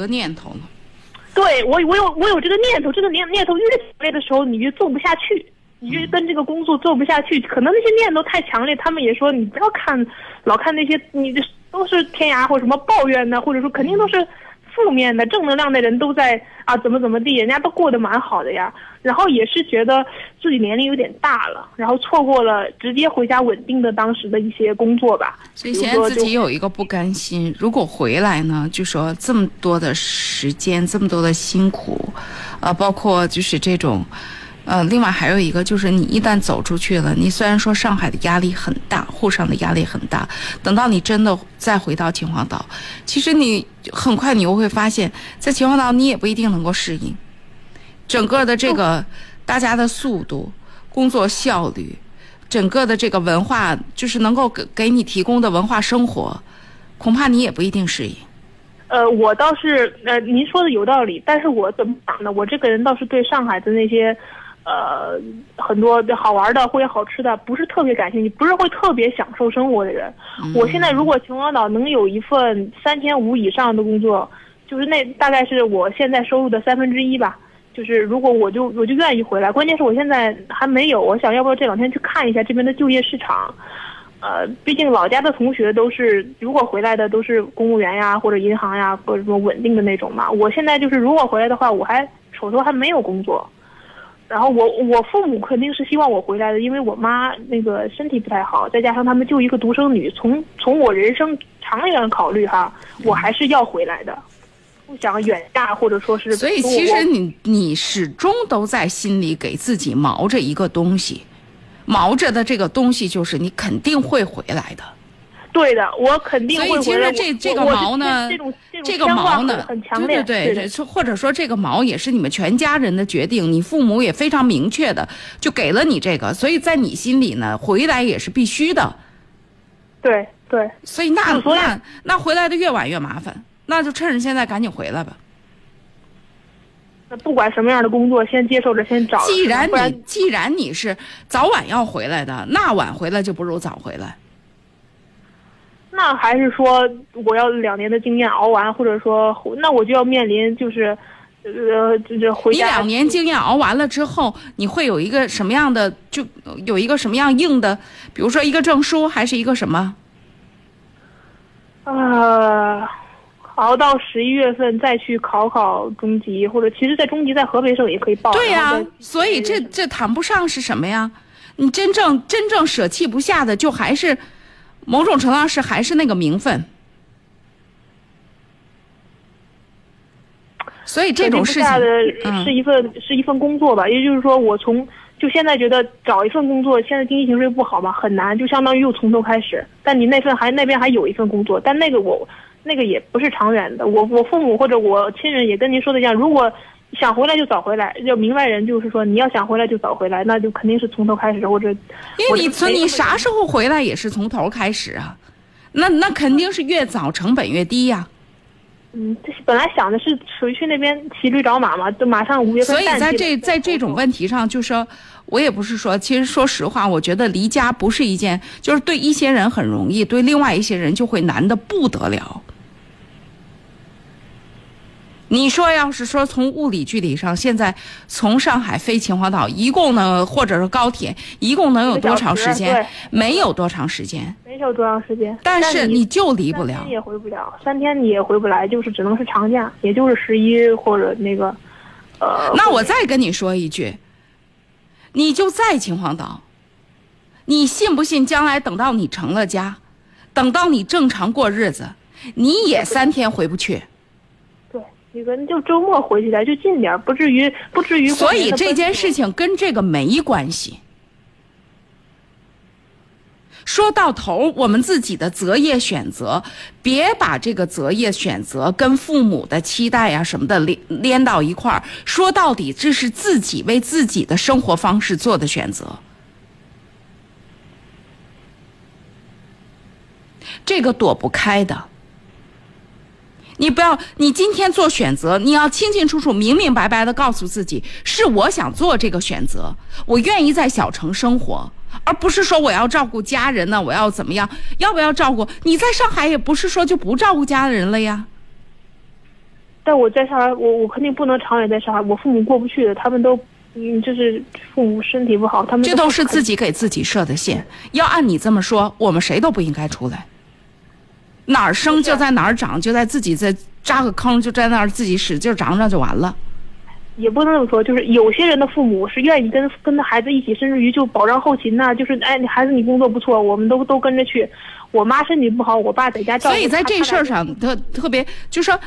个念头呢？对我，我有我有这个念头，这个念念头越强烈的时候，你就做不下去，你就跟这个工作做不下去。可能那些念头太强烈，他们也说你不要看，老看那些，你这都是天涯或者什么抱怨呢，或者说肯定都是。负面的正能量的人都在啊，怎么怎么地，人家都过得蛮好的呀。然后也是觉得自己年龄有点大了，然后错过了直接回家稳定的当时的一些工作吧。所以现在自己有一个不甘心，如果回来呢，就说这么多的时间，这么多的辛苦，啊，包括就是这种。呃，另外还有一个就是，你一旦走出去了，你虽然说上海的压力很大，沪上的压力很大，等到你真的再回到秦皇岛，其实你很快你又会发现，在秦皇岛你也不一定能够适应，整个的这个大家的速度、工作效率，整个的这个文化，就是能够给给你提供的文化生活，恐怕你也不一定适应。呃，我倒是，呃，您说的有道理，但是我怎么想呢？我这个人倒是对上海的那些。呃，很多好玩的或者好吃的，不是特别感兴趣，不是会特别享受生活的人。我现在如果秦皇岛能有一份三千五以上的工作，就是那大概是我现在收入的三分之一吧。就是如果我就我就愿意回来，关键是我现在还没有，我想要不要这两天去看一下这边的就业市场。呃，毕竟老家的同学都是如果回来的都是公务员呀或者银行呀或者什么稳定的那种嘛。我现在就是如果回来的话，我还手头还没有工作。然后我我父母肯定是希望我回来的，因为我妈那个身体不太好，再加上他们就一个独生女，从从我人生长远考虑哈，我还是要回来的，不想远嫁或者说是。所以其实你你始终都在心里给自己锚着一个东西，锚着的这个东西就是你肯定会回来的。对的，我肯定会回来。所以其实这这个毛呢，这个毛呢，对对对，或者说这个毛也是你们全家人的决定，你父母也非常明确的就给了你这个，所以在你心里呢，回来也是必须的。对对。所以那那那回来的越晚越麻烦，那就趁着现在赶紧回来吧。那不管什么样的工作，先接受着，先找。既然你既然你是早晚要回来的，那晚回来就不如早回来。那还是说我要两年的经验熬完，或者说那我就要面临就是，呃，就是回家。你两年经验熬完了之后，你会有一个什么样的？就有一个什么样硬的？比如说一个证书，还是一个什么？呃，熬到十一月份再去考考中级，或者其实，在中级在河北省也可以报。对呀，所以这这谈不上是什么呀？你真正真正舍弃不下的，就还是。某种程度上是还是那个名分，所以这种事情是一份是一份工作吧。也就是说，我从就现在觉得找一份工作，现在经济形势不好嘛，很难，就相当于又从头开始。但你那份还那边还有一份工作，但那个我那个也不是长远的。我我父母或者我亲人也跟您说的一样，如果。想回来就早回来，就明白人就是说，你要想回来就早回来，那就肯定是从头开始，或者因为你从你啥时候回来也是从头开始啊，那那肯定是越早成本越低呀。嗯，这本来想的是属于去那边骑驴找马嘛，就马上五月份。所以在这在这种问题上，就说，我也不是说，其实说实话，我觉得离家不是一件，就是对一些人很容易，对另外一些人就会难的不得了。你说，要是说从物理距离上，现在从上海飞秦皇岛，一共呢，或者是高铁，一共能有多长时间？没有多长时间。没有多长时间。但是你就离不了。三天也回不了，三天你也回不来，就是只能是长假，也就是十一或者那个，呃。那我再跟你说一句，你就在秦皇岛，你信不信？将来等到你成了家，等到你正常过日子，你也三天回不去。你个就周末回去点，就近点，不至于不至于。所以这件事情跟这个没关系。说到头，我们自己的择业选择，别把这个择业选择跟父母的期待呀什么的连连到一块儿。说到底，这是自己为自己的生活方式做的选择，这个躲不开的。你不要，你今天做选择，你要清清楚楚、明明白白的告诉自己，是我想做这个选择，我愿意在小城生活，而不是说我要照顾家人呢，我要怎么样？要不要照顾？你在上海也不是说就不照顾家人了呀。但我在上海，我我肯定不能长远在上海，我父母过不去的，他们都嗯，就是父母身体不好，他们这都是自己给自己设的线。要按你这么说，我们谁都不应该出来。哪儿生就在哪儿长，就在自己在扎个坑，就在那儿自己使劲长长就完了。也不能这么说，就是有些人的父母是愿意跟跟着孩子一起，甚至于就保障后勤呐、就是哎，你孩子你工作不错，我们都都跟着去。我妈身体不好，我爸在家照顾。所以在这事儿上，上特特别，就说。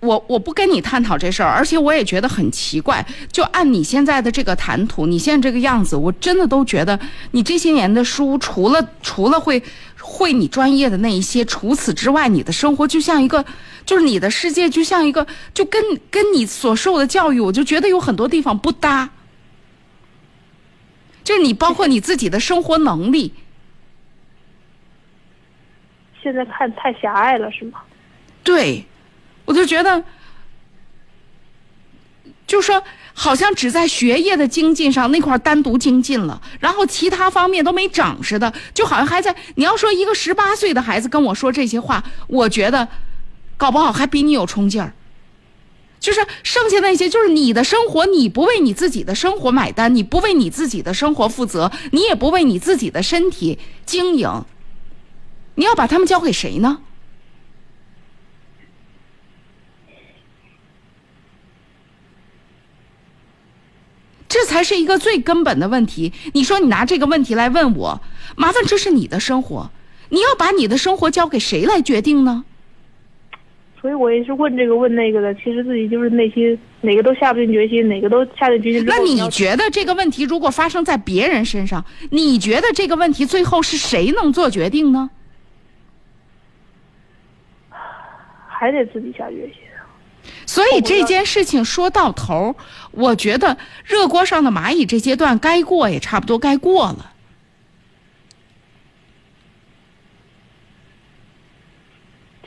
我我不跟你探讨这事儿，而且我也觉得很奇怪。就按你现在的这个谈吐，你现在这个样子，我真的都觉得你这些年的书，除了除了会会你专业的那一些，除此之外，你的生活就像一个，就是你的世界就像一个，就跟跟你所受的教育，我就觉得有很多地方不搭。就是你包括你自己的生活能力，现在看太狭隘了，是吗？对，我就觉得，就说好像只在学业的精进上那块单独精进了，然后其他方面都没长似的，就好像还在。你要说一个十八岁的孩子跟我说这些话，我觉得搞不好还比你有冲劲儿。就是剩下那些，就是你的生活，你不为你自己的生活买单，你不为你自己的生活负责，你也不为你自己的身体经营，你要把他们交给谁呢？这才是一个最根本的问题。你说你拿这个问题来问我，麻烦这是你的生活，你要把你的生活交给谁来决定呢？所以我也是问这个问那个的，其实自己就是内心哪个都下不定决心，哪个都下定决心那你觉得这个问题如果发生在别人身上，你觉得这个问题最后是谁能做决定呢？还得自己下决心。所以这件事情说到头儿，我觉得热锅上的蚂蚁这阶段该过也差不多该过了。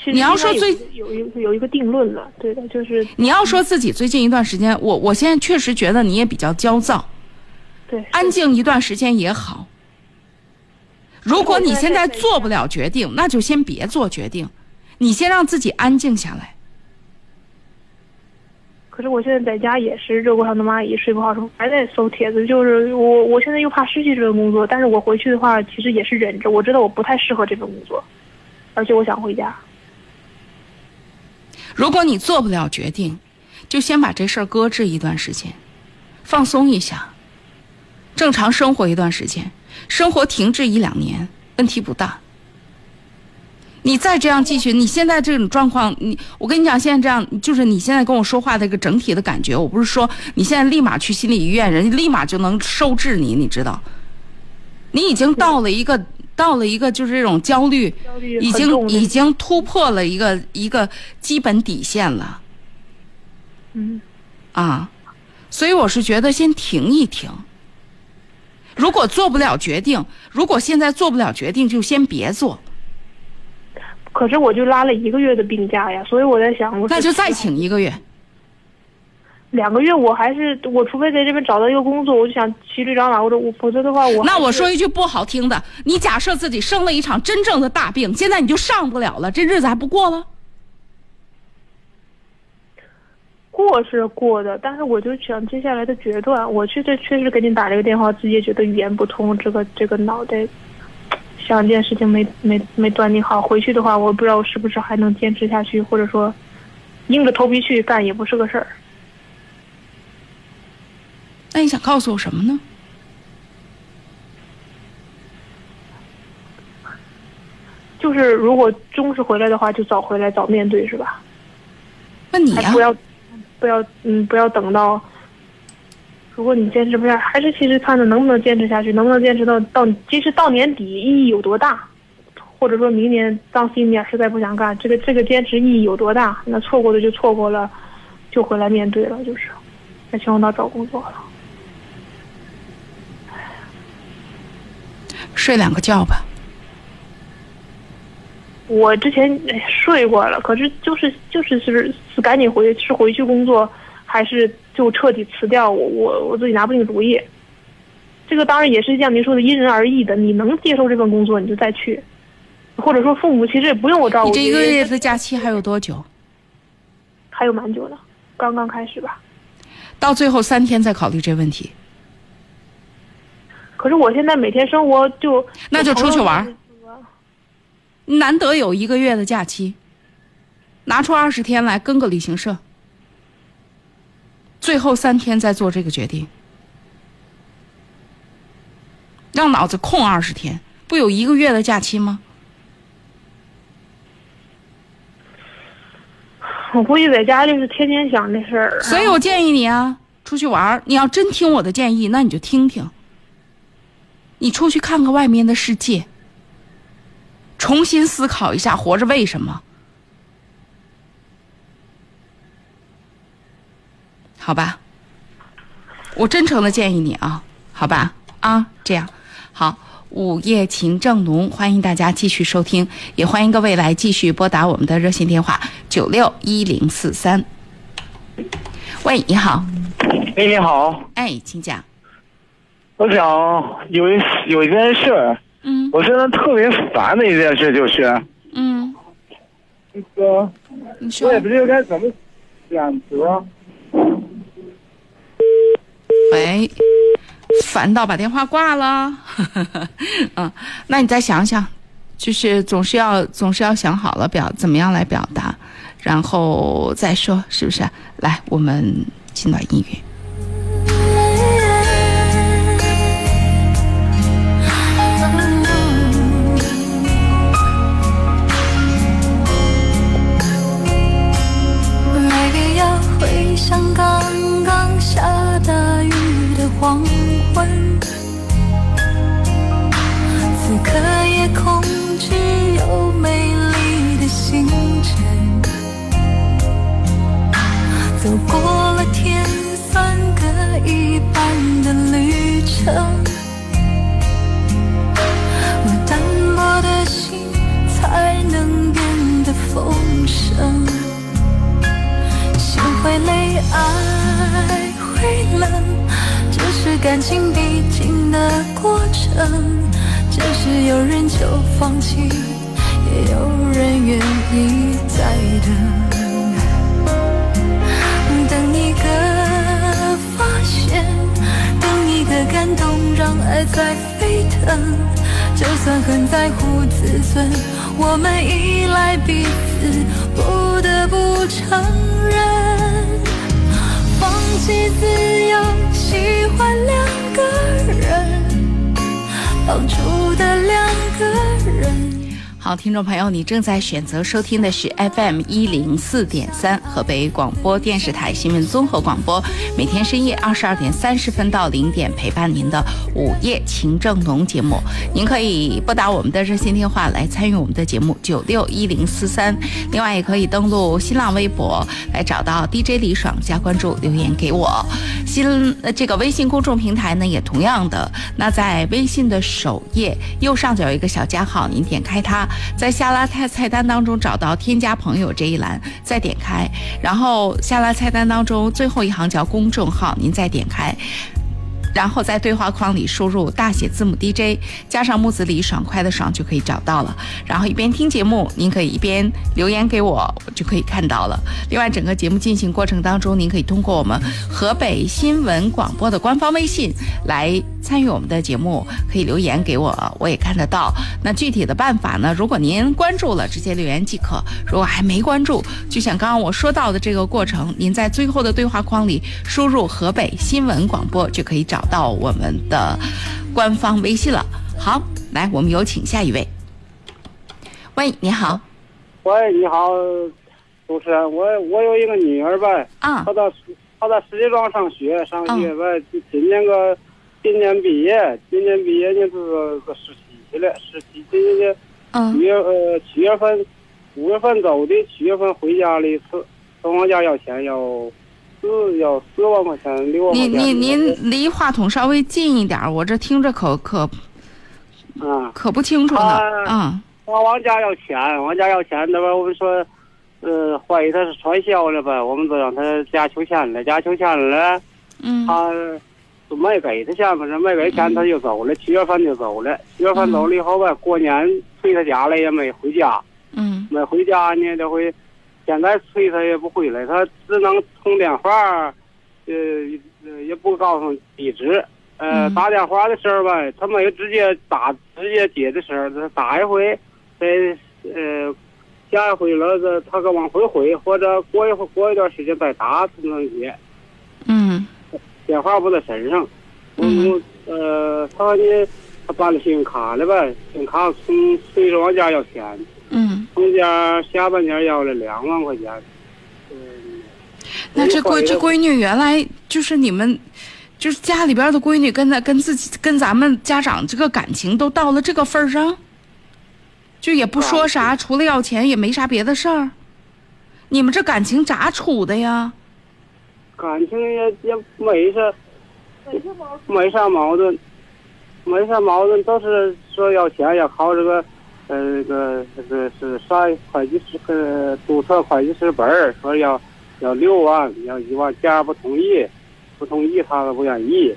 你要说最有有一有一个定论了，对的，就是你要说自己最近一段时间，我我现在确实觉得你也比较焦躁，对安静一段时间也好。如果你现在做不了决定，那就先别做决定，你先让自己安静下来。可是我现在在家也是热锅上的蚂蚁，睡不好，还在搜帖子。就是我，我现在又怕失去这份工作，但是我回去的话，其实也是忍着。我知道我不太适合这份工作，而且我想回家。如果你做不了决定，就先把这事儿搁置一段时间，放松一下，正常生活一段时间，生活停滞一两年问题不大。你再这样继续，你现在这种状况，你我跟你讲，现在这样就是你现在跟我说话的一个整体的感觉，我不是说你现在立马去心理医院，人家立马就能收治你，你知道？你已经到了一个到了一个就是这种焦虑，焦虑已经已经突破了一个一个基本底线了嗯，啊，所以我是觉得先停一停。如果做不了决定，如果现在做不了决定，就先别做，可是我就拉了一个月的病假呀，所以我在想，我那就再请一个月。两个月，我还是我，除非在这边找到一个工作，我就想骑驴找马，或者我否则的话，我那我说一句不好听的，你假设自己生了一场真正的大病，现在你就上不了了，这日子还不过了？过是过的，但是我就想接下来的决断。我去这确实给你打这个电话，自己也觉得语言不通，这个这个脑袋想一件事情没没没断定好。回去的话，我不知道我是不是还能坚持下去，或者说硬着头皮去干也不是个事儿。那你想告诉我什么呢？就是如果终是回来的话，就早回来早面对，是吧？那你不要不要嗯不要等到，如果你坚持不下，还是其实看着能不能坚持下去，能不能坚持到到即使到年底意义有多大，或者说明年当心点，实在不想干，这个这个坚持意义有多大？那错过的就错过了，就回来面对了，就是在秦皇岛找工作了。睡两个觉吧。我之前哎睡过了，可是就是就是是是赶紧回是回去工作，还是就彻底辞掉？我我我自己拿不定主意。这个当然也是像您说的因人而异的，你能接受这份工作你就再去，或者说父母其实也不用我照顾。你这一个月的假期还有多久？还有蛮久的，刚刚开始吧。到最后三天再考虑这问题，可是我现在每天生活就那就出去玩难得有一个月的假期，拿出二十天来跟个旅行社，最后三天再做这个决定，让脑子空二十天，不有一个月的假期吗？我估计在家就是天天想这事儿。所以我建议你啊，出去玩儿。你要真听我的建议，那你就听听。你出去看看外面的世界，重新思考一下活着为什么。好吧，我真诚的建议你啊，好吧啊，这样好。午夜情正浓，欢迎大家继续收听，也欢迎各位来继续拨打我们的热线电话九六一零四三。喂，你好，哎，你好，哎，请讲。我想有一有一件事儿，嗯我现在特别烦的一件事就是，嗯，那个你说我也不知道该怎么选择。喂，烦到把电话挂了。嗯，那你再想想，就是总是要总是要想好了表怎么样来表达，然后再说，是不是？来，我们进段音乐。风声。心会累，爱会冷，这是感情必经的过程。只是有人就放弃，也有人愿意再等。等一个发现，等一个感动，让爱在沸腾。就算很在乎自尊，我们依赖彼此，不得不承认，放弃自由，喜欢两个人，绑住的两个人。好，听众朋友，你正在选择收听的是 FM 一零四点三河北广播电视台新闻综合广播，每天深夜二十二点三十分到零点陪伴您的午夜情正浓节目。您可以拨打我们的热线电话来参与我们的节目九六一零四三，另外也可以登录新浪微博来找到 DJ 李爽加关注留言给我。新这个微信公众平台呢也同样的，那在微信的首页右上角有一个小加号，您点开它。在下拉菜菜单当中找到添加朋友这一栏，再点开，然后下拉菜单当中最后一行叫公众号，您再点开。然后在对话框里输入大写字母 DJ 加上木子李爽快的爽就可以找到了。然后一边听节目，您可以一边留言给我，我就可以看到了。另外，整个节目进行过程当中，您可以通过我们河北新闻广播的官方微信来参与我们的节目，可以留言给我，我也看得到。那具体的办法呢？如果您关注了，直接留言即可；如果还没关注，就像刚刚我说到的这个过程，您在最后的对话框里输入河北新闻广播就可以找到我们的官方微信了。好，来，我们有请下一位。喂，你好，喂，你好，主持人，我我有一个女儿呗，啊。她在她在石家庄上学，上嗯。学呗，今年个今年毕业，今年毕业呢是个实习去了，实习今年的嗯。七月呃七月份五月份走的，七月份回家了一次从我家要钱要四要四万块钱，六万块您钱。您您离话筒稍微近一点儿，我这听着可可啊，可不清楚呢。啊嗯。我往家要钱，往家要钱，那边我们说，呃，怀疑他是传销了呗，我们就让他家求钱了，家求钱了，嗯。他就没给他钱，反正没给钱他就走了，七月份就走了，七月份走了以后吧，过年回他家了也没回家，嗯。没回家呢，这回现在催他也不回来，他只能通电话，呃，呃也不告诉地址。呃，嗯。打电话的时候吧，他没有直接打直接接的时候，他打一回，再呃下一回了，这他给往回回，或者过一会过一段时间再打才能接。嗯。电话不在身上，嗯。呃，他说你他办了信用卡了呗，信用卡从随着往家要钱，嗯，从家下半年要了两万块钱。嗯，那这闺这闺女原来就是你们，就是家里边的闺女跟咱跟自己跟咱们家长这个感情都到了这个份儿上，就也不说啥，除了要钱也没啥别的事儿。你们这感情咋处的呀？感情也也没啥，没啥矛盾，没啥矛盾，都是说要钱也好这个，呃，那个这个是啥会计师呃注册会计师本儿，说要要六万，要一万，家不同意，不同意他都不愿意，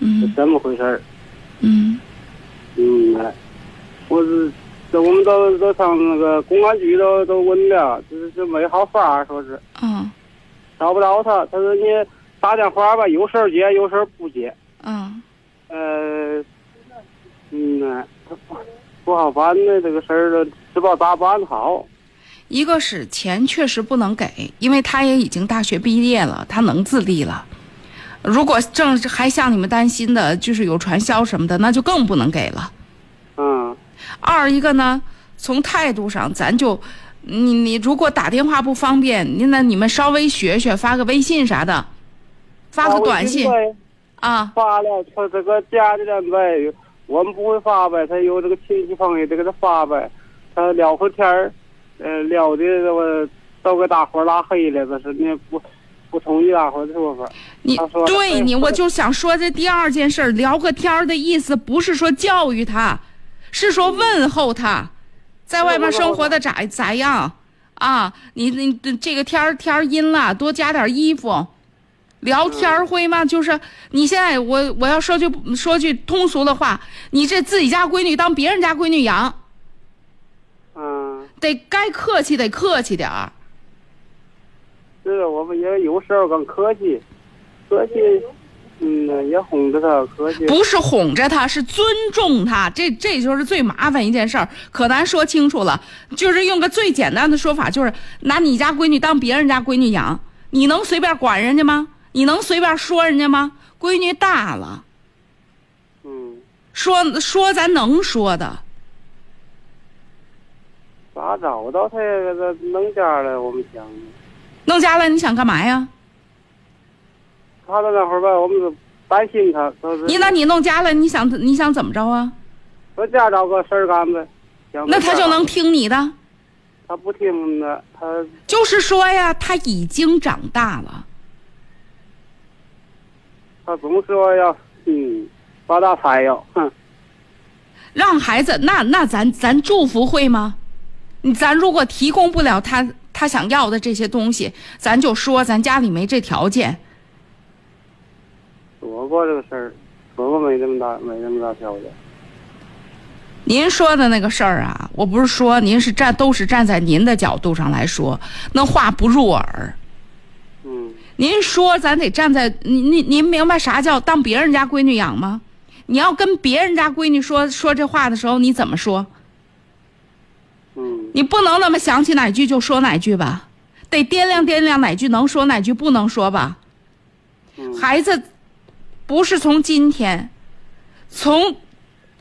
嗯是嗯这么回事儿。嗯嗯，哎我是这我们都都上那个公安局都都问了，就是这没好法儿，说是嗯找不着他。他说你打电话吧，有时候接，有时候不接。嗯呃，嗯呐，他不不好办呢，这个事儿都不知道咋办好。一个是钱确实不能给，因为他也已经大学毕业了，他能自立了。如果正还像你们担心的，就是有传销什么的，那就更不能给了。嗯二一个呢，从态度上，咱就，你你如果打电话不方便，你那你们稍微学学，发个微信啥的，发个短信啊，发了，他这个家里人呗，我们不会发呗，他有这个亲戚朋友得给他发呗，他聊会天儿，呃，聊的我都给大伙儿拉黑了，这是那不不同意大伙儿的说法。你对你，我就想说这第二件事儿，聊个天儿的意思不是说教育他，是说问候他，在外面生活的咋咋样啊？你你这个天儿天儿阴了，多加点衣服。聊天会吗？就是你现在我我要说句说句通俗的话，你这自己家闺女当别人家闺女养，嗯，得该客气得客气点儿。是我们也有时候更客气，客气，嗯，也哄着他客气。不是哄着他，是尊重他，这这就是最麻烦一件事儿。可难说清楚了，就是用个最简单的说法，就是拿你家闺女当别人家闺女养，你能随便管人家吗？你能随便说人家吗？闺女大了，嗯，说说咱能说的，咋找到他这个弄家了？我们想，弄家了你想干嘛呀？他在那会儿吧，我们就担心他，你那你弄家了，你想你想怎么着啊？说家找个事儿干呗。想那他就能听你的？他不听的，他就是说呀，他已经长大了。他总说要嗯发大财哟，哼，让孩子，那那咱咱祝福会吗？你咱如果提供不了他他想要的这些东西，咱就说咱家里没这条件。说过这个事儿，说过没这么大没这么大条件。您说的那个事儿啊，我不是说您是站都是站在您的角度上来说，那话不入耳。嗯您说咱得站在您您您明白啥叫当别人家闺女养吗？你要跟别人家闺女说说这话的时候，你怎么说？嗯你不能那么想起哪句就说哪句吧，得掂量掂量哪句能说哪句不能说吧。嗯孩子不是从今天，从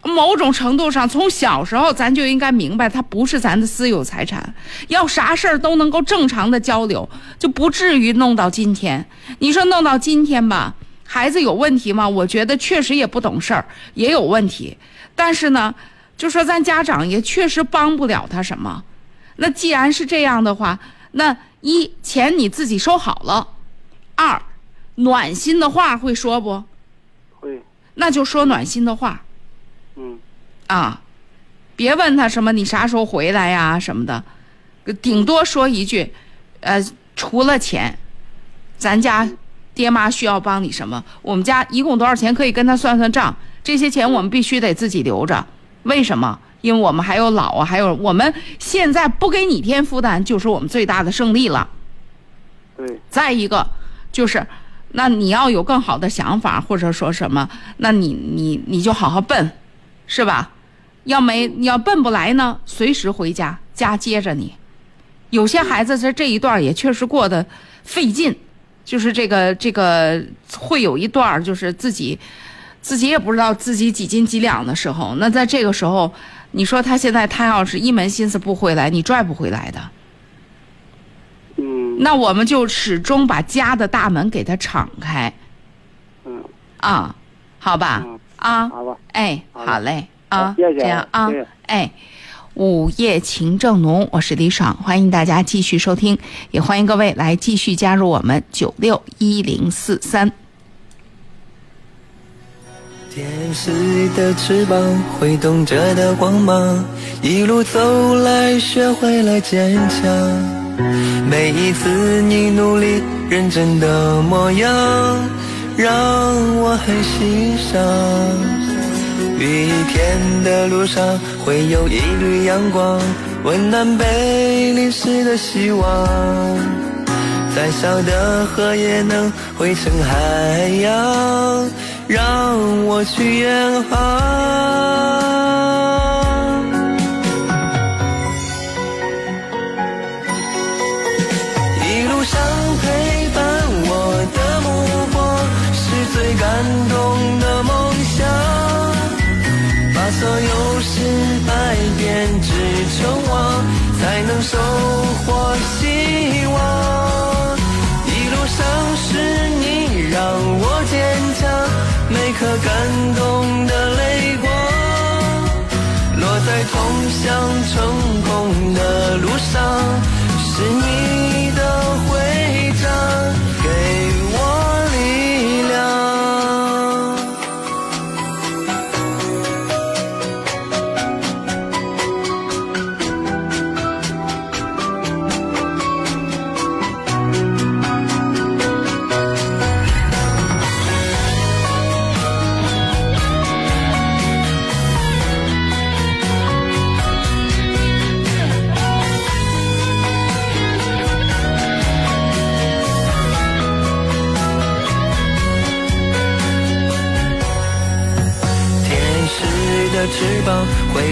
某种程度上，从小时候咱就应该明白，他不是咱的私有财产。要啥事儿都能够正常的交流，就不至于弄到今天。你说弄到今天吧，孩子有问题吗？我觉得确实也不懂事儿，也有问题。但是呢，就说咱家长也确实帮不了他什么。那既然是这样的话，那一钱你自己收好了，二暖心的话会说不？会那就说暖心的话嗯啊，别问他什么你啥时候回来呀什么的，顶多说一句，呃，除了钱，咱家爹妈需要帮你什么？我们家一共多少钱？可以跟他算算账。这些钱我们必须得自己留着，为什么？因为我们还有老啊，还有我们现在不给你添负担，就是我们最大的胜利了。对，再一个就是，那你要有更好的想法，或者说什么，那你你你就好好奔，是吧？要没你要奔不来呢，随时回家，家接着你。有些孩子在这一段也确实过得费劲，就是这个这个会有一段儿就是自己自己也不知道自己几斤几两的时候，那在这个时候，你说他现在他要是一门心思不回来，你拽不回来的。嗯那我们就始终把家的大门给他敞开嗯，啊，好吧嗯啊，好吧，哎，好嘞啊，谢谢这样啊哎。午夜情正浓，我是李爽，欢迎大家继续收听，也欢迎各位来继续加入我们九六一零四三。天使的翅膀挥动着的光芒，一路走来学会了坚强。每一次你努力认真的模样，让我很欣赏。雨天的路上会有一缕阳光，温暖被淋湿的希望。再小的河也能汇成海洋，让我去远航。成功的路上，是你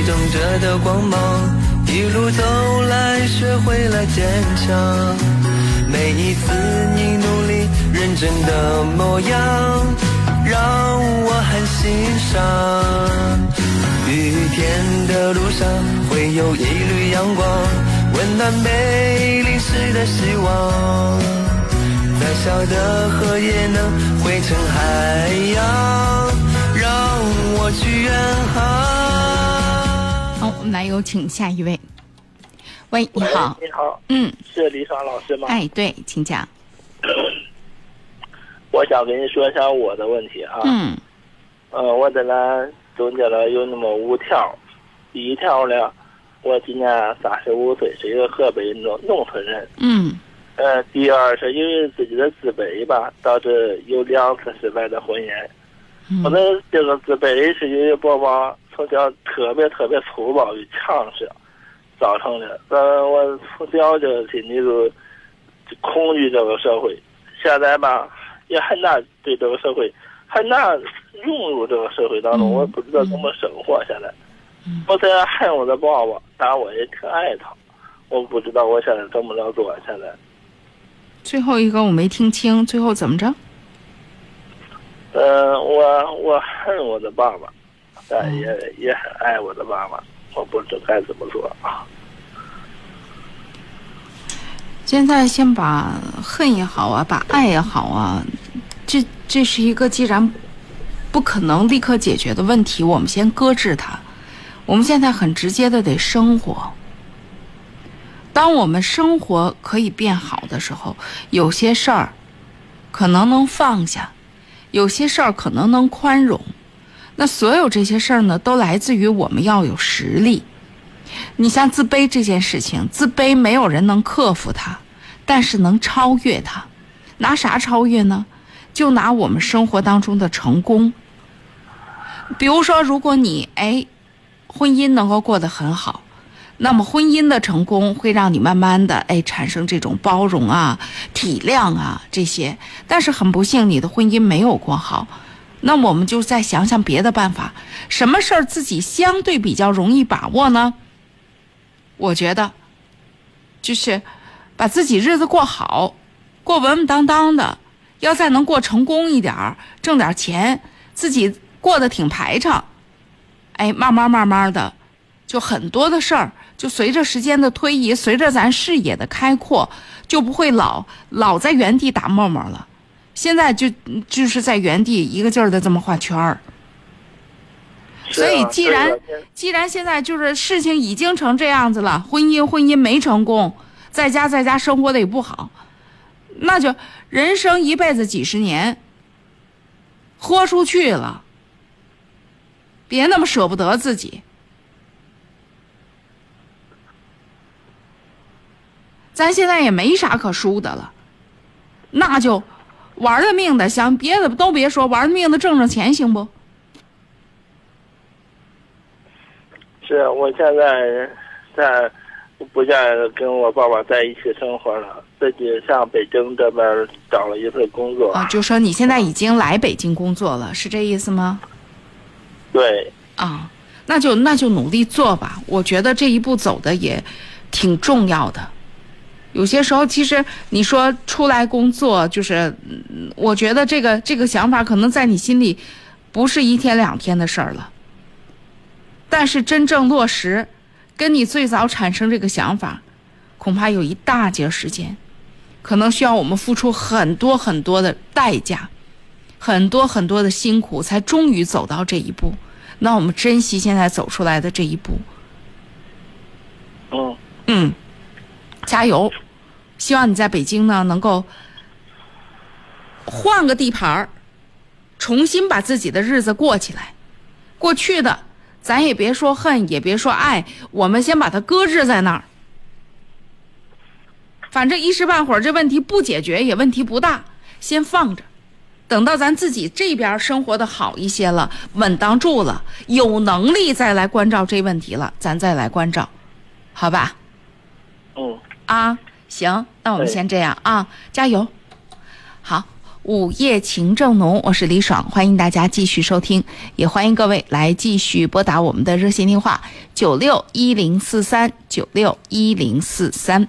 挥动着的光芒，一路走来学会了坚强。每一次你努力认真的模样，让我很欣赏。雨天的路上会有一缕阳光，温暖被淋湿的希望。再小的河也能汇成海洋，让我去远航。来有请下一位。喂，你好，你好，嗯，是李爽老师吗？哎，对，请讲。我想跟你说一下我的问题啊。嗯呃，我这呢总结了有那么五条。第一条呢，我今年三十五岁，是一个河北农农村人。嗯呃，第二是因为自己的自卑吧，导致有两次失败的婚姻。我嗯的这个自卑是因为爸爸从小特别特别粗暴与强势造成的。呃，我从小就心里就就恐惧这个社会，现在吧也很难对这个社会很难融入这个社会当中，嗯我不知道怎么生活。现在嗯我虽然恨我的爸爸，但我也挺爱他。我不知道我现在怎么能做。现在最后一个我没听清，最后怎么着？呃，我我恨我的爸爸，但嗯也、也很爱我的妈妈。我不知该怎么做啊。现在先把恨也好啊，把爱也好啊，这这是一个既然不可能立刻解决的问题，我们先搁置它。我们现在很直接的得生活。当我们生活可以变好的时候，有些事儿可能能放下，有些事儿可能能宽容。那所有这些事儿呢，都来自于我们要有实力。你像自卑这件事情，自卑没有人能克服它，但是能超越它。拿啥超越呢？就拿我们生活当中的成功。比如说，如果你哎婚姻能够过得很好，那么婚姻的成功会让你慢慢的哎产生这种包容啊、体谅啊这些。但是很不幸，你的婚姻没有过好，那我们就再想想别的办法。什么事儿自己相对比较容易把握呢？我觉得，就是把自己日子过好，过稳稳当当的。要再能过成功一点儿，挣点钱，自己过得挺排场，哎，慢慢慢慢的，就很多的事儿，就随着时间的推移，随着咱视野的开阔，就不会老老在原地打沫沫了。现在就就是在原地一个劲儿的这么画圈儿。所以，既然既然现在就是事情已经成这样子了，婚姻婚姻没成功，在家在家生活的也不好，那就人生一辈子几十年，豁出去了，别那么舍不得自己。咱现在也没啥可输的了，那就玩了命的，想别的都别说，玩了命的挣挣钱行不？是我现在在不愿跟我爸爸在一起生活了，自己上北京这边找了一份工作。啊，就说你现在已经来北京工作了，是这意思吗？对，啊，那就那就努力做吧。我觉得这一步走的也挺重要的。有些时候，其实你说出来工作，就是，嗯我觉得这个这个想法可能在你心里不是一天两天的事儿了。但是真正落实，跟你最早产生这个想法，恐怕有一大截时间，可能需要我们付出很多很多的代价，很多很多的辛苦，才终于走到这一步。那我们珍惜现在走出来的这一步。哦，嗯，加油！希望你在北京呢能够换个地盘儿，重新把自己的日子过起来。过去的咱也别说恨，也别说爱，我们先把它搁置在那儿。反正一时半会儿这问题不解决也问题不大，先放着。等到咱自己这边生活的好一些了，稳当住了，有能力再来关照这问题了，咱再来关照，好吧？哦，啊，行，那我们先这样啊，加油！好，午夜情正浓，我是李爽，欢迎大家继续收听，也欢迎各位来继续拨打我们的热线电话九六一零四三九六一零四三。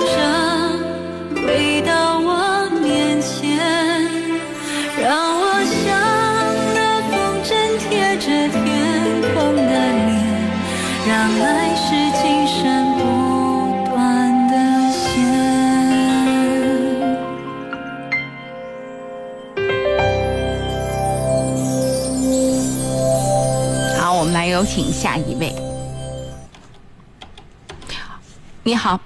着回到我面前，让我像那风筝贴着天空的脸，让今生不断的。好，我们来有请下一位。你好。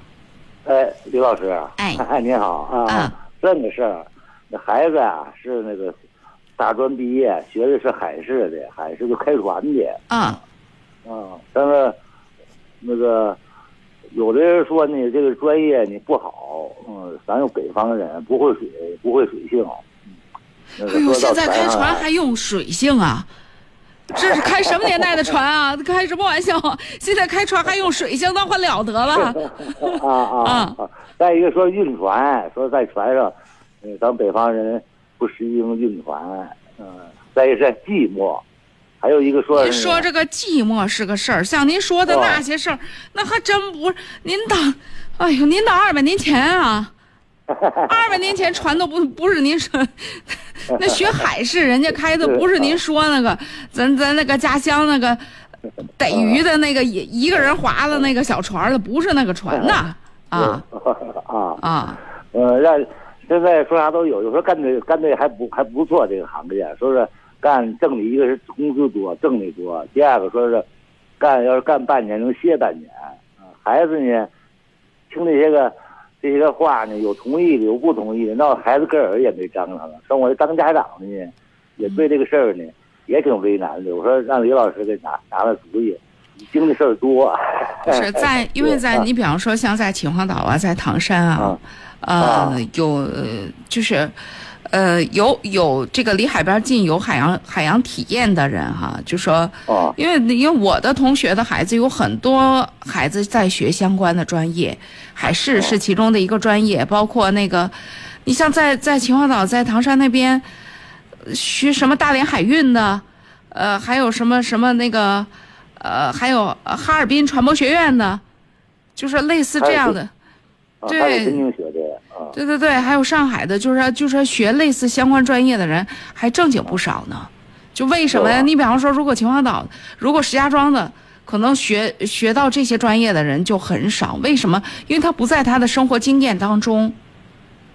老师，哎。你好。啊，嗯。这么个事儿，那孩子啊是那个大专毕业，学的是海事的，海事就开船的。嗯。啊。但是那个有的人说呢，这个专业你不好，嗯，咱有北方人不会水，不会水性。哎呦，现在开船还用水性啊？这是开什么年代的船啊？开什么玩笑？现在开船还用水箱，那还了得了？啊啊啊！再一个说晕船，说在船上，嗯，咱北方人不适应晕船，嗯，再一个是寂寞，还有一个说您说这个寂寞是个事儿，像您说的哦那些事儿，那还真不是您当，哎呦，您当二百年前啊，二百年前船都不不是您说，那学海事人家开的不是您说那个，咱咱那个家乡那个 逮鱼的那个一一个人划的那个小船的，不是那个船呐，啊啊啊，呃，让现在说啥都有，有时候干的干的还不还不错，这个行业说是干挣的一个是工资多，挣的多，第二个说是干要是干半年能歇半年，啊，孩子呢听那些个这些话呢，有同意的，有不同意的，那孩子个儿也没张上了。说我当家长的呢，也对这个事儿呢也挺为难的。我说让李老师给拿拿了主意，你经的事儿多。不是在，因为在你比方说像在秦皇岛啊，在唐山啊，呃啊，有呃就是。呃，有有这个离海边近，有海洋海洋体验的人哈，就说，哦因为因为我的同学的孩子有很多孩子在学相关的专业，海事是其中的一个专业，包括那个，你像在在秦皇岛、在唐山那边呃学什么大连海运的，呃，还有什么什么那个，呃，还有呃哈尔滨船舶学院的，就是类似这样的。啊，对。对对对，还有上海的，就是就是学类似相关专业的人还正经不少呢。就为什么呀？你比方说，如果秦皇岛，如果石家庄的，可能学学到这些专业的人就很少。为什么？因为他不在他的生活经验当中，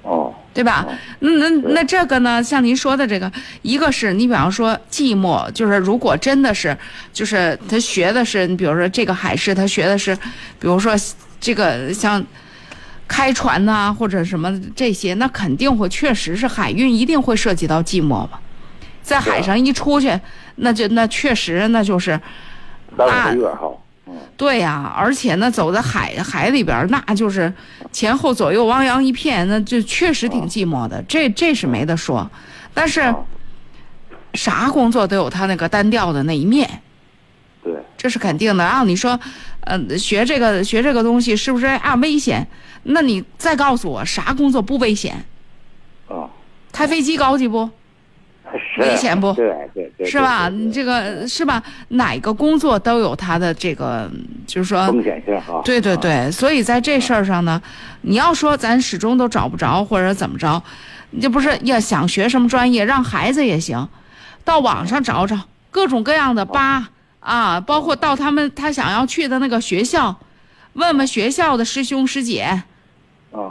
哦，对吧？那那那这个呢？像您说的这个，一个是你比方说寂寞，就是如果真的是，就是他学的是，你比如说这个海事，他学的是，比如说这个像开船呐、或者什么这些，那肯定会确实是海运一定会涉及到寂寞嘛。在海上一出去，那就那确实那就是三五个月哈。嗯，对呀、而且呢，走在海海里边，那就是前后左右汪洋一片，那就确实挺寂寞的，这这是没得说。但是啊啥工作都有他那个单调的那一面，对，这是肯定的。然后你说，呃，学这个学这个东西是不是啊危险？那你再告诉我，啥工作不危险？啊，开飞机高级不？危险不对对对，是吧？你这个是吧？哪个工作都有它的这个，就是说风险性哈。对对啊，对，所以在这事儿上呢，你要说咱始终都找不着或者怎么着，你这不是要想学什么专业，让孩子也行，到网上找找各种各样的吧啊，包括到他们他想要去的那个学校，问问学校的师兄师姐，啊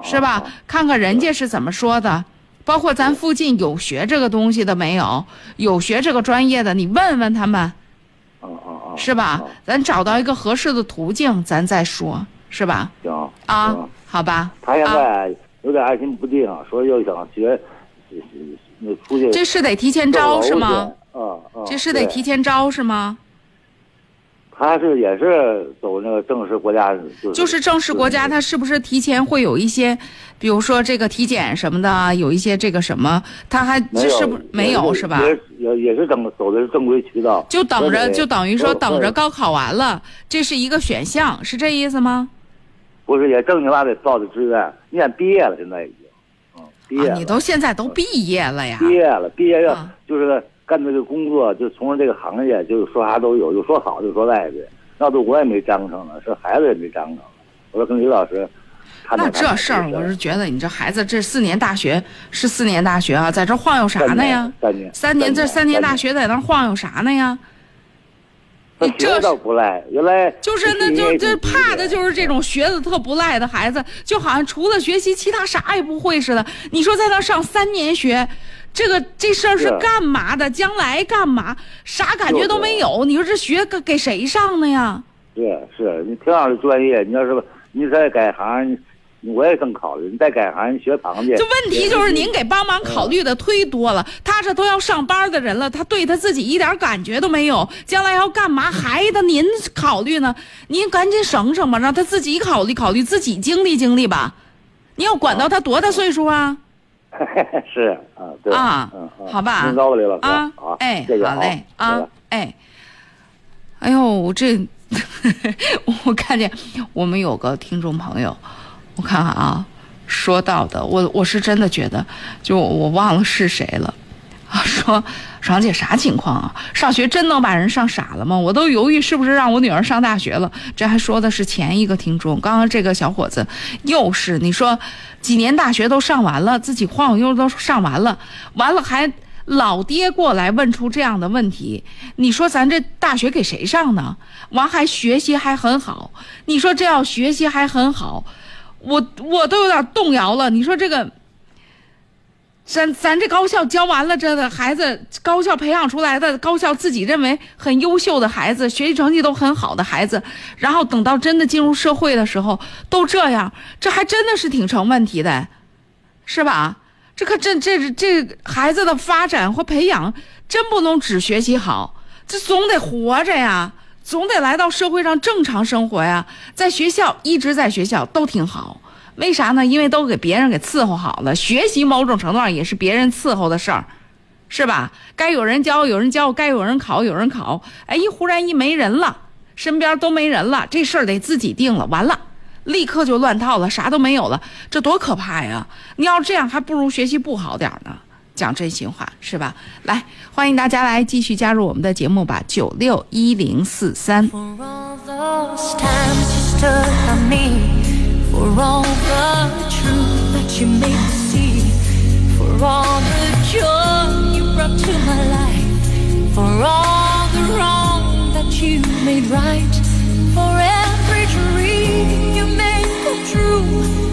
是吧？？看看人家是怎么说的。包括咱附近有学这个东西的没有？有学这个专业的，你问问他们，是吧啊？咱找到一个合适的途径，咱再说，是吧？行啊，好吧。他现啊，在有点爱心不定，说要想学，出去这是得提前招是吗？啊啊，这是得提前招是吗？他是也是走那个正式国家，就是就是正式国家，他是不是提前会有一些，比如说这个体检什么的啊，有一些这个什么，他还这是不没有是吧？也也也是等走的是正规渠道，就等着，就等于说等着高考完了，这是一个选项，是这意思吗？不是也正经八百报的志愿，念毕业了，现在已经，嗯，毕业啊，了，你都现在都毕业了呀？毕业了，毕业要啊就是干这个工作，就从事这个行业，就是说啥都有，有说好就，说赖的，闹得我也没章程了，是孩子也没章程了。我说跟李老师那这事儿，我是觉得你这孩子这四年大学是四年大学啊，在这晃悠啥呢呀？三年，三年这三年大学，在那晃悠啥呢呀？他你这学倒不赖，原来就是那就这怕的就是这种学的特不赖的孩子，就好像除了学习其他啥也不会似的。你说在那上三年学，这个这事儿是是干嘛的？将来干嘛？啥感觉都没有。你说这学给给谁上的呀？是是，你挺好的专业，你要是你再改行，你我也正考虑，你再改行，学螃蟹。这问题就是您给帮忙考虑的忒多了。他这都要上班的人了，他对他自己一点感觉都没有，将来要干嘛还得您考虑呢？您赶紧省省吧，让他自己考虑考虑，自己经历经历吧。你要管到他多大岁数啊？是啊，对啊嗯嗯好吧您高了，刘老师啊好，，哎谢谢，好嘞啊，哎，哎呦，我这 我看见我们有个听众朋友，我看看啊，说到的，我我是真的觉得，就我忘了是谁了。啊，说爽姐啥情况啊？上学真能把人上傻了吗？我都犹豫是不是让我女儿上大学了。这还说的是前一个听众，刚刚这个小伙子又是你说几年大学都上完了，自己晃悠都上完了，完了还老爹过来问出这样的问题，你说咱这大学给谁上呢？完还学习还很好，你说这要学习还很好，我我都有点动摇了。你说这个。咱咱这高校教完了，这的孩子高校培养出来的高校自己认为很优秀的孩子，学习成绩都很好的孩子，然后等到真的进入社会的时候都这样，这还真的是挺成问题的，是吧？这可真这这孩子的发展或培养真不能只学习好，这总得活着呀，总得来到社会上正常生活呀。在学校一直在学校都挺好。为啥呢？因为都给别人给伺候好了，学习某种程度上也是别人伺候的事儿，是吧？该有人教有人教，该有人考有人考。哎，一忽然一没人了，身边都没人了，这事儿得自己定了，完了，立刻就乱套了，啥都没有了，这多可怕呀！你要这样，还不如学习不好点儿呢。讲真心话是吧？来，欢迎大家来继续加入我们的节目吧，九六一零四三。For all those times you stood by me, for all the truth that you made me see, for all the joy you brought to my life, for all the wrong that you made right, for every dream you made come true,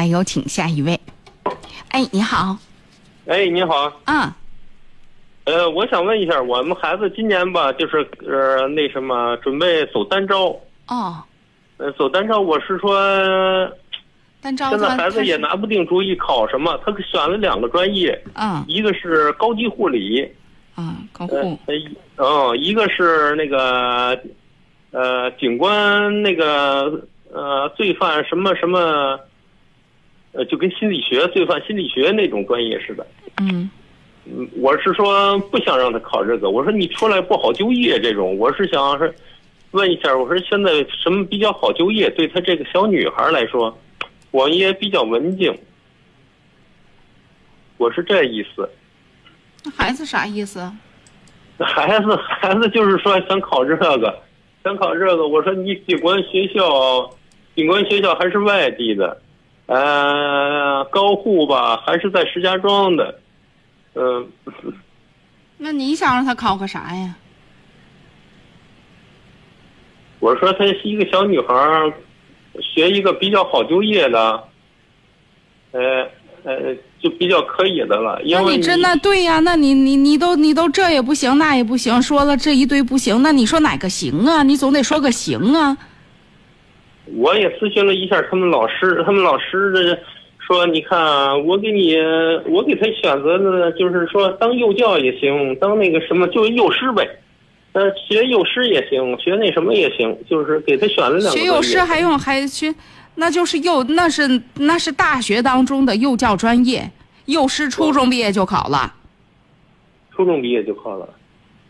来有请下一位。哎，你好，哎，你好，嗯，呃，我想问一下，我们孩子今年吧，就是呃那什么，准备走单招，哦，呃，走单招，我是说，单招现在孩子也拿不定主意考什么，他选了两个专业，嗯。一个是高级护理，嗯高呃护，呃，一嗯，一个是那个呃警官那个呃罪犯什么什么，呃，就跟心理学罪犯心理学那种专业似的。嗯嗯，我是说不想让他考这个，我说你出来不好就业这种，我是想是问一下，我说现在什么比较好就业？对她这个小女孩来说，我也比较文静，我是这意思。那孩子啥意思？孩子，孩子就是说想考这个，想考这个。我说你警官学校，警官学校还是外地的，呃，高户吧还是在石家庄的，嗯、那你想让他考个啥呀？我说她是一个小女孩儿，学一个比较好就业的，呃呃，就比较可以的了。因为那你真的对呀？那你你你都你都这也不行，那也不行，说了这一堆不行，那你说哪个行啊？你总得说个行啊。我也咨询了一下他们老师，他们老师这说，你看啊，我给你，我给他选择的，就是说当幼教也行，当那个什么就幼师呗，呃，学幼师也行，学那什么也行，就是给他选了两个学幼师还用还学，那就是幼那是那是大学当中的幼教专业，幼师初中毕业就考了。初中毕业就考了。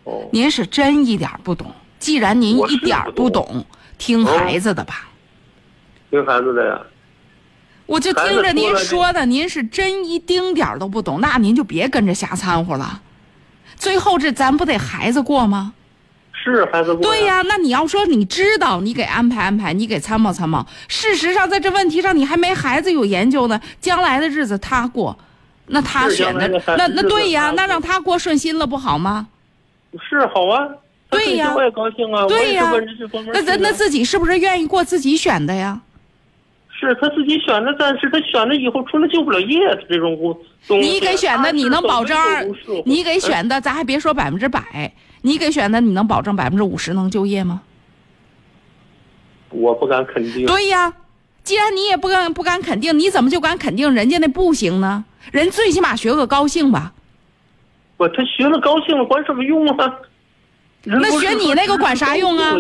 哦，您是真一点不懂，既然您一点不懂，听孩子的吧。听孩子的呀。我就听着您说的，您是真一丁点儿都不懂，那您就别跟着瞎掺和了。最后这咱不得孩子过吗？是孩子过对呀、那你要说你知道，你给安排安排，你给参谋参谋。事实上，在这问题上你还没孩子有研究呢，将来的日子他过，那他选的的那那对呀、那让他过顺心了不好吗？是好啊。对呀我也高兴啊，对呀那咱那自己是不是愿意过自己选的呀？是他自己选的，但是他选了以后出来就不了业，这种你给选的，你能保证？你给选的，咱还别说百分之百，你给选的，你能保证百分之五十能就业吗？我不敢肯定。对呀，既然你也不敢不敢肯定，你怎么就敢肯定人家那不行呢？人最起码学个高兴吧。不他学了高兴了，管什么用啊？那学你那个管啥用啊。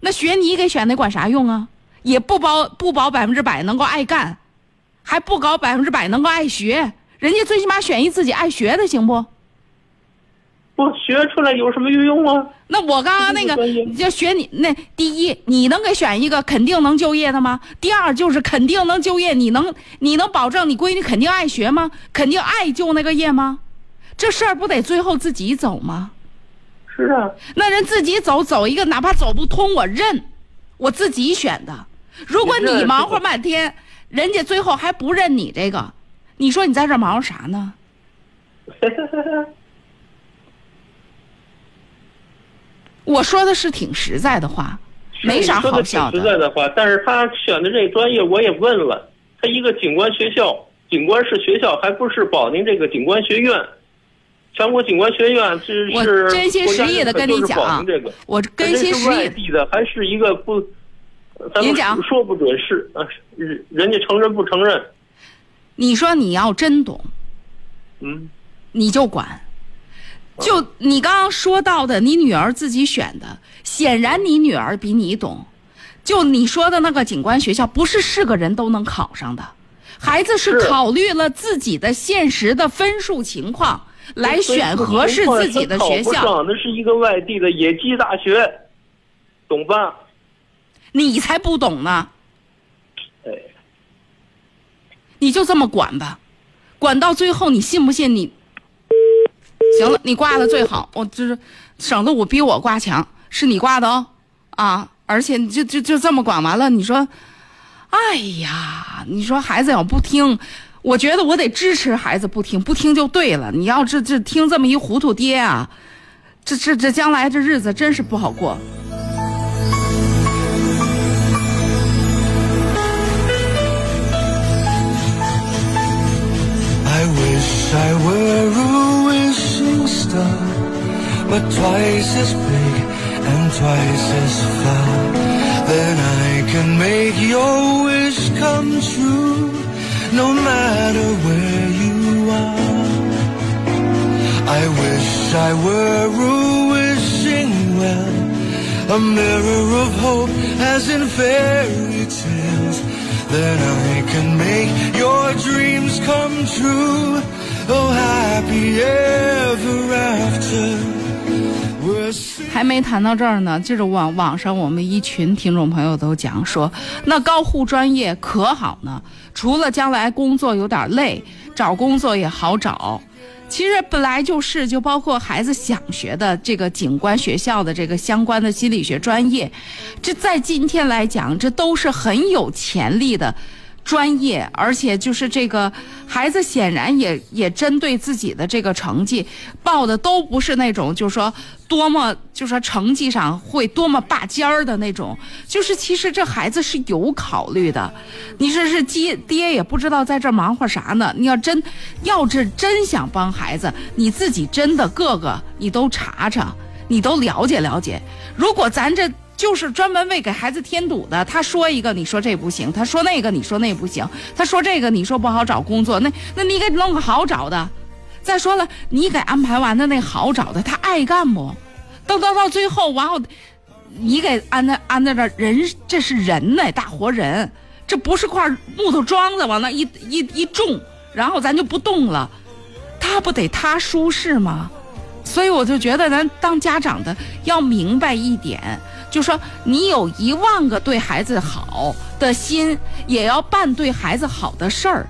那学你给选的管啥用啊？也不保不保百分之百能够爱干，还不搞百分之百能够爱学。人家最起码选一自己爱学的，行不？不学出来有什么用啊？那我刚刚那个就学你那第一，你能给选一个肯定能就业的吗？第二就是肯定能就业，你能你能保证你闺女肯定爱学吗？肯定爱就那个业吗？这事儿不得最后自己走吗？是啊，那人自己走走一个，哪怕走不通，我认，我自己选的。如果你忙活半天，人家最后还不认你这个，你说你在这忙活啥呢？我说的是挺实在的话，没啥好笑的挺实在的话，但是他选的这个专业我也问了，他一个警官学校，警官是学校，还不是保定这个警官学院。全国警官学院这我是真心实意的跟你讲这个，我真心实意。地的，还是一个不，咱们您讲说不准是啊，人人家承认不承认？你说你要真懂，嗯，你就管。就你刚刚说到的，你女儿自己选的，显然你女儿比你懂。就你说的那个警官学校，不是是个人都能考上的，孩子是是考虑了自己的现实的分数情况来选合适自己的学校。上，那是一个外地的野鸡大学，懂吧？你才不懂呢，哎，你就这么管吧，管到最后，你信不信你？行了，你挂了最好，我就是省得我比我挂强，是你挂的哦，啊，而且你就就就这么管完了，你说，哎呀，你说孩子要不听，我觉得我得支持孩子不听，不听就对了。你要这这听这么一糊涂爹啊，这这这将来这日子真是不好过。I wish I were a wishing star, but twice as big and twice as far. Then I can make your wish come true, no matter where you are. I wish I were a wishing well, a mirror of hope as in fairy tales. 还没谈到这儿呢就是网网上我们一群听众朋友都讲说那高护专业可好呢？除了将来工作有点累找工作也好找其实本来就是，就包括孩子想学的这个景观学校的这个相关的心理学专业，这在今天来讲，这都是很有潜力的专业，而且就是这个孩子显然也也针对自己的这个成绩报的都不是那种，就是说多么就是说成绩上会多么拔尖儿的那种，就是其实这孩子是有考虑的。你说是爹爹也不知道在这忙活啥呢？你要真要是真想帮孩子，你自己真的各个你都查查，你都了解了解。如果咱这就是专门为给孩子添堵的，他说一个你说这不行，他说那个你说那不行，他说这个你说不好找工作，那那你给弄个好找的。再说了，你给安排完的那好找的，他爱干不？到到到最后，完后你给安在安在这人，这是人呢，大活人，这不是块木头桩子往那一一一种，然后咱就不动了，他不得他舒适吗？所以我就觉得咱当家长的要明白一点，就说你有一万个对孩子好的心，也要办对孩子好的事儿。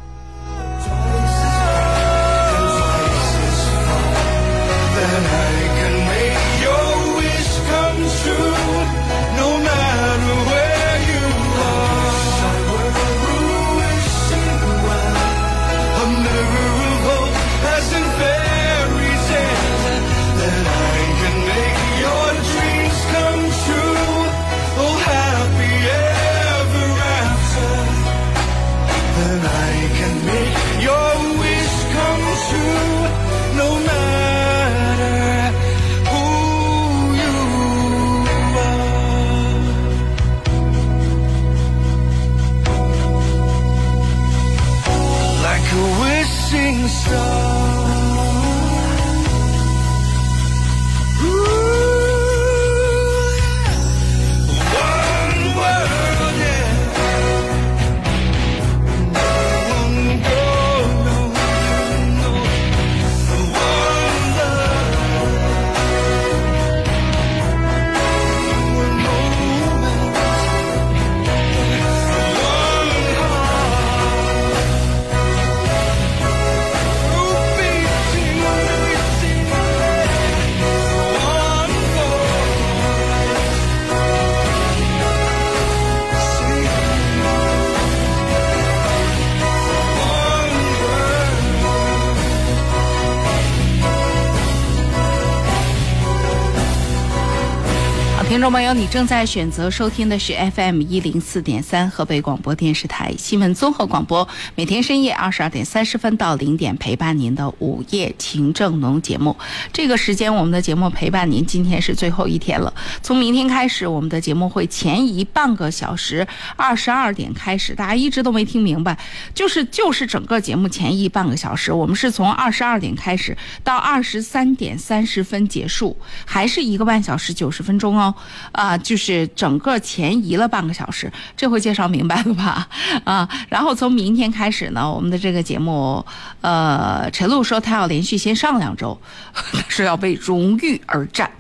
众朋友，你正在选择收听的是 FM 一零四点三河北广播电视台新闻综合广播，每天深夜二十二点三十分到零点陪伴您的午夜情正浓节目。这个时间我们的节目陪伴您，今天是最后一天了。从明天开始，我们的节目会前移半个小时，二十二点开始。大家一直都没听明白，就是就是整个节目前移半个小时，我们是从二十二点开始到二十三点三十分结束，还是一个半小时九十分钟哦。啊、就是整个前移了半个小时，这回介绍明白了吧？啊，然后从明天开始呢，我们的这个节目，呃，陈露说她要连续先上两周，他说要为荣誉而战。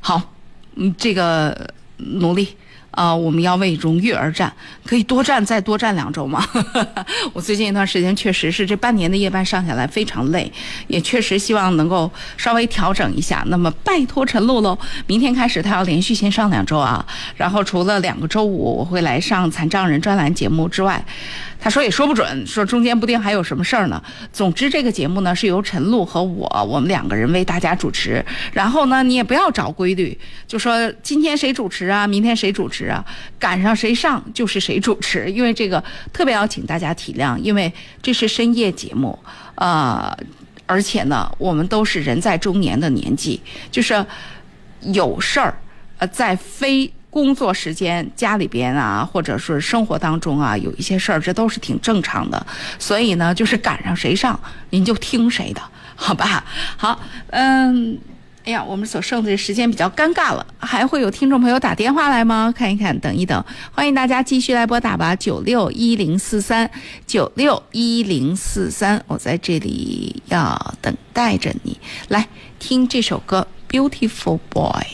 好，嗯，这个努力。啊、我们要为荣誉而战，可以多战再多战两周吗？我最近一段时间确实是这半年的夜班上下来非常累，也确实希望能够稍微调整一下。那么拜托陈露露，明天开始她要连续先上两周啊，然后除了两个周五我会来上残障人专栏节目之外，他说也说不准，说中间不定还有什么事儿呢。总之，这个节目呢是由陈露和我我们两个人为大家主持。然后呢，你也不要找规律，就说今天谁主持啊，明天谁主持啊，赶上谁上就是谁主持。因为这个特别要请大家体谅，因为这是深夜节目，呃，而且呢，我们都是人在中年的年纪，就是有事儿，呃，在非工作时间、家里边啊，或者是生活当中啊，有一些事儿，这都是挺正常的。所以呢，就是赶上谁上，您就听谁的，好吧？好，嗯。哎呀，我们所剩的时间比较尴尬了，还会有听众朋友打电话来吗？看一看，等一等，欢迎大家继续来拨打吧，九六一零四三九六一零四三，我在这里要等待着你来听这首歌《Beautiful Boy》。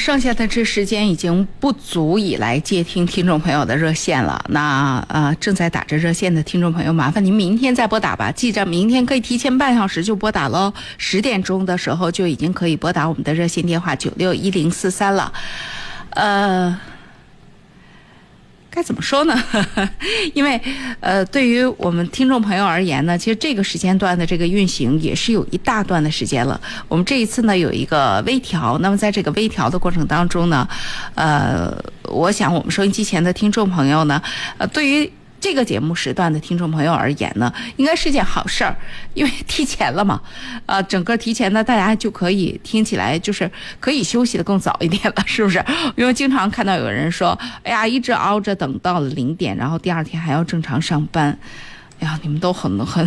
剩下的这时间已经不足以来接听听众朋友的热线了。那呃，正在打着热线的听众朋友，麻烦您明天再拨打吧。记着，明天可以提前半小时就拨打喽，十点钟的时候就已经可以拨打我们的热线电话九六一零四三了。呃。该怎么说呢？因为，呃，对于我们听众朋友而言呢，其实这个时间段的这个运行也是有一大段的时间了。我们这一次呢有一个微调，那么在这个微调的过程当中呢，呃，我想我们收音机前的听众朋友呢，呃，对于这个节目时段的听众朋友而言呢，应该是件好事儿，因为提前了嘛，呃，整个提前呢，大家就可以听起来就是可以休息的更早一点了，是不是？因为经常看到有人说，哎呀，一直熬着等到了零点，然后第二天还要正常上班。哎呀，你们都很很，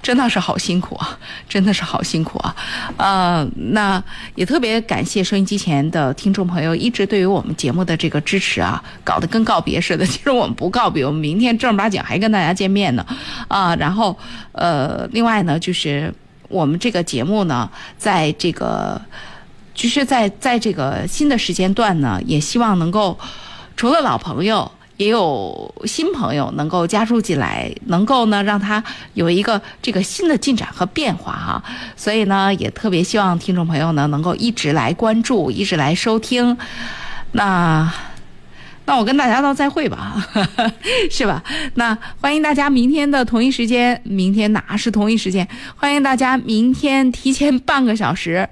真的是好辛苦啊，真的是好辛苦啊，呃，那也特别感谢收音机前的听众朋友一直对于我们节目的这个支持啊，搞得跟告别似的。其实我们不告别，我们明天正儿八经还跟大家见面呢，啊，然后呃，另外呢，就是我们这个节目呢，在这个，就是在在这个新的时间段呢，也希望能够除了老朋友。也有新朋友能够加入进来，能够呢让他有一个这个新的进展和变化哈，所以呢也特别希望听众朋友呢能够一直来关注，一直来收听。那那我跟大家道再会吧，是吧？那欢迎大家明天的同一时间，明天哪是同一时间？欢迎大家明天提前半个小时，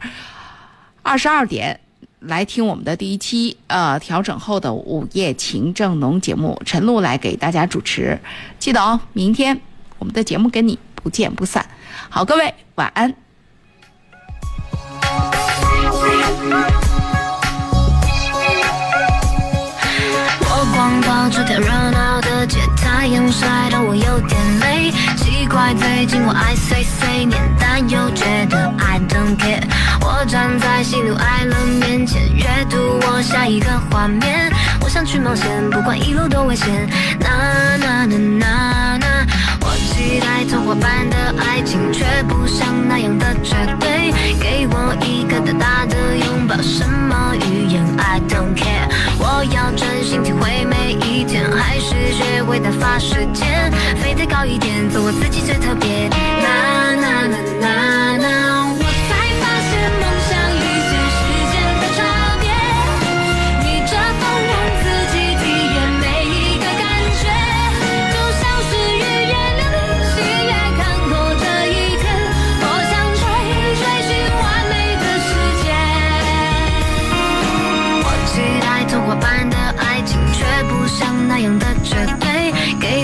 二十二点。来听我们的第一期呃调整后的午夜情正浓节目，陈露来给大家主持。记得哦，明天我们的节目跟你不见不散。好，各位晚安。我光抱这条热闹的街，阳晒得我有点累。奇怪，最近我爱碎碎念，但又觉得 I don't care。我站在喜怒哀乐面前，阅读我下一个画面。我想去冒险，不管一路多危险。呐呐呐呐呐，期待童话般的爱情，却不像那样的绝对。给我一个大大的拥抱，什么语言 I don't care。我要专心体会每一天，还是学会打发时间？飞得高一点，做我自己最特别。啦啦啦啦啦，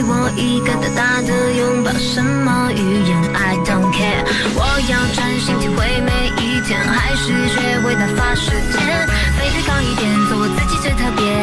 我一个大大的拥抱，什么语言？I don't care。我要专心体会每一天，还是学会打发时间？飞得高一点，做我自己最特别。